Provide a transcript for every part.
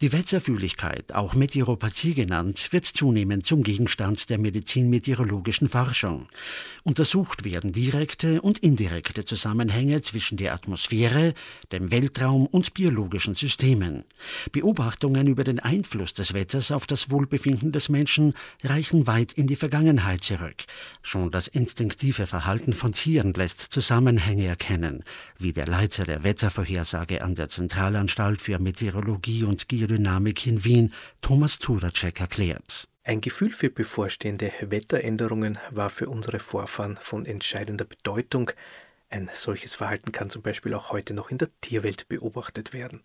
Die Wetterfühligkeit, auch Meteoropathie genannt, wird zunehmend zum Gegenstand der medizinmeteorologischen Forschung. Untersucht werden direkte und indirekte Zusammenhänge zwischen der Atmosphäre, dem Weltraum und biologischen Systemen. Beobachtungen über den Einfluss des Wetters auf das Wohlbefinden des Menschen reichen weit in die Vergangenheit zurück. Schon das instinktive Verhalten von Tieren lässt Zusammenhänge erkennen, wie der Leiter der Wettervorhersage an der Zentralanstalt für Meteorologie und Geologie Biodynamik in Wien, Thomas Turacek, erklärt. Ein Gefühl für bevorstehende Wetteränderungen war für unsere Vorfahren von entscheidender Bedeutung. Ein solches Verhalten kann zum Beispiel auch heute noch in der Tierwelt beobachtet werden.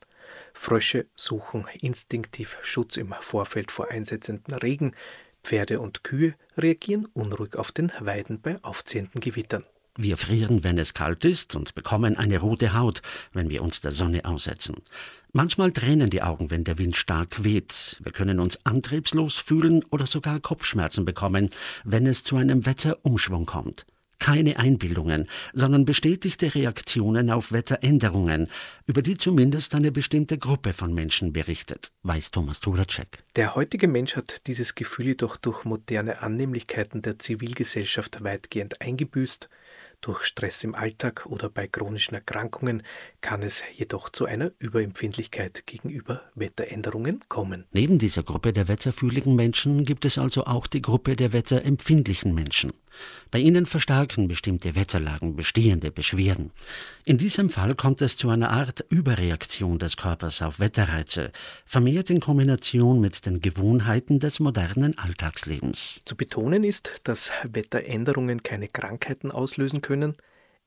Frösche suchen instinktiv Schutz im Vorfeld vor einsetzenden Regen, Pferde und Kühe reagieren unruhig auf den Weiden bei aufziehenden Gewittern. Wir frieren, wenn es kalt ist und bekommen eine rote Haut, wenn wir uns der Sonne aussetzen. Manchmal tränen die Augen, wenn der Wind stark weht. Wir können uns antriebslos fühlen oder sogar Kopfschmerzen bekommen, wenn es zu einem Wetterumschwung kommt. Keine Einbildungen, sondern bestätigte Reaktionen auf Wetteränderungen, über die zumindest eine bestimmte Gruppe von Menschen berichtet, weiß Thomas Turacek. Der heutige Mensch hat dieses Gefühl jedoch durch moderne Annehmlichkeiten der Zivilgesellschaft weitgehend eingebüßt durch Stress im Alltag oder bei chronischen Erkrankungen kann es jedoch zu einer Überempfindlichkeit gegenüber Wetteränderungen kommen. Neben dieser Gruppe der wetterfühligen Menschen gibt es also auch die Gruppe der wetterempfindlichen Menschen. Bei ihnen verstärken bestimmte Wetterlagen bestehende Beschwerden. In diesem Fall kommt es zu einer Art Überreaktion des Körpers auf Wetterreize, vermehrt in Kombination mit den Gewohnheiten des modernen Alltagslebens. Zu betonen ist, dass Wetteränderungen keine Krankheiten auslösen können,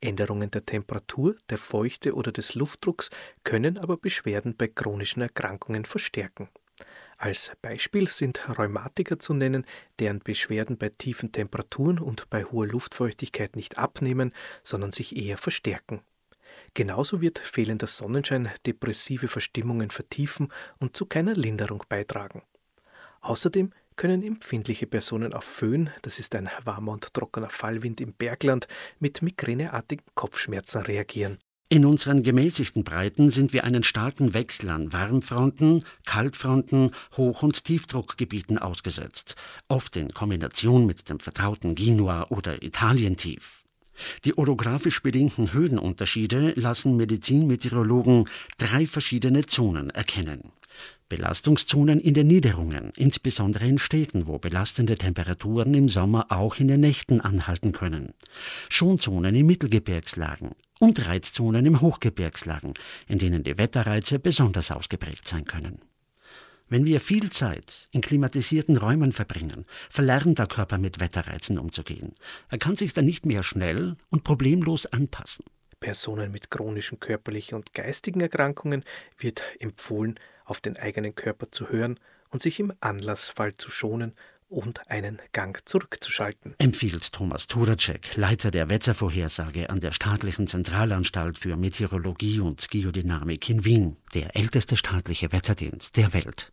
Änderungen der Temperatur, der Feuchte oder des Luftdrucks können aber Beschwerden bei chronischen Erkrankungen verstärken. Als Beispiel sind Rheumatiker zu nennen, deren Beschwerden bei tiefen Temperaturen und bei hoher Luftfeuchtigkeit nicht abnehmen, sondern sich eher verstärken. Genauso wird fehlender Sonnenschein depressive Verstimmungen vertiefen und zu keiner Linderung beitragen. Außerdem können empfindliche Personen auf Föhn, das ist ein warmer und trockener Fallwind im Bergland, mit migräneartigen Kopfschmerzen reagieren. In unseren gemäßigten Breiten sind wir einen starken Wechsel an Warmfronten, Kaltfronten, Hoch- und Tiefdruckgebieten ausgesetzt, oft in Kombination mit dem vertrauten Genua oder Italientief. Die orographisch bedingten Höhenunterschiede lassen Medizinmeteorologen drei verschiedene Zonen erkennen. Belastungszonen in den Niederungen, insbesondere in Städten, wo belastende Temperaturen im Sommer auch in den Nächten anhalten können. Schonzonen in Mittelgebirgslagen und Reizzonen im Hochgebirgslagen, in denen die Wetterreize besonders ausgeprägt sein können. Wenn wir viel Zeit in klimatisierten Räumen verbringen, verlernt der Körper mit Wetterreizen umzugehen. Er kann sich dann nicht mehr schnell und problemlos anpassen. Personen mit chronischen körperlichen und geistigen Erkrankungen wird empfohlen, auf den eigenen Körper zu hören und sich im Anlassfall zu schonen und einen Gang zurückzuschalten. Empfiehlt Thomas Turacek, Leiter der Wettervorhersage an der Staatlichen Zentralanstalt für Meteorologie und Geodynamik in Wien, der älteste staatliche Wetterdienst der Welt.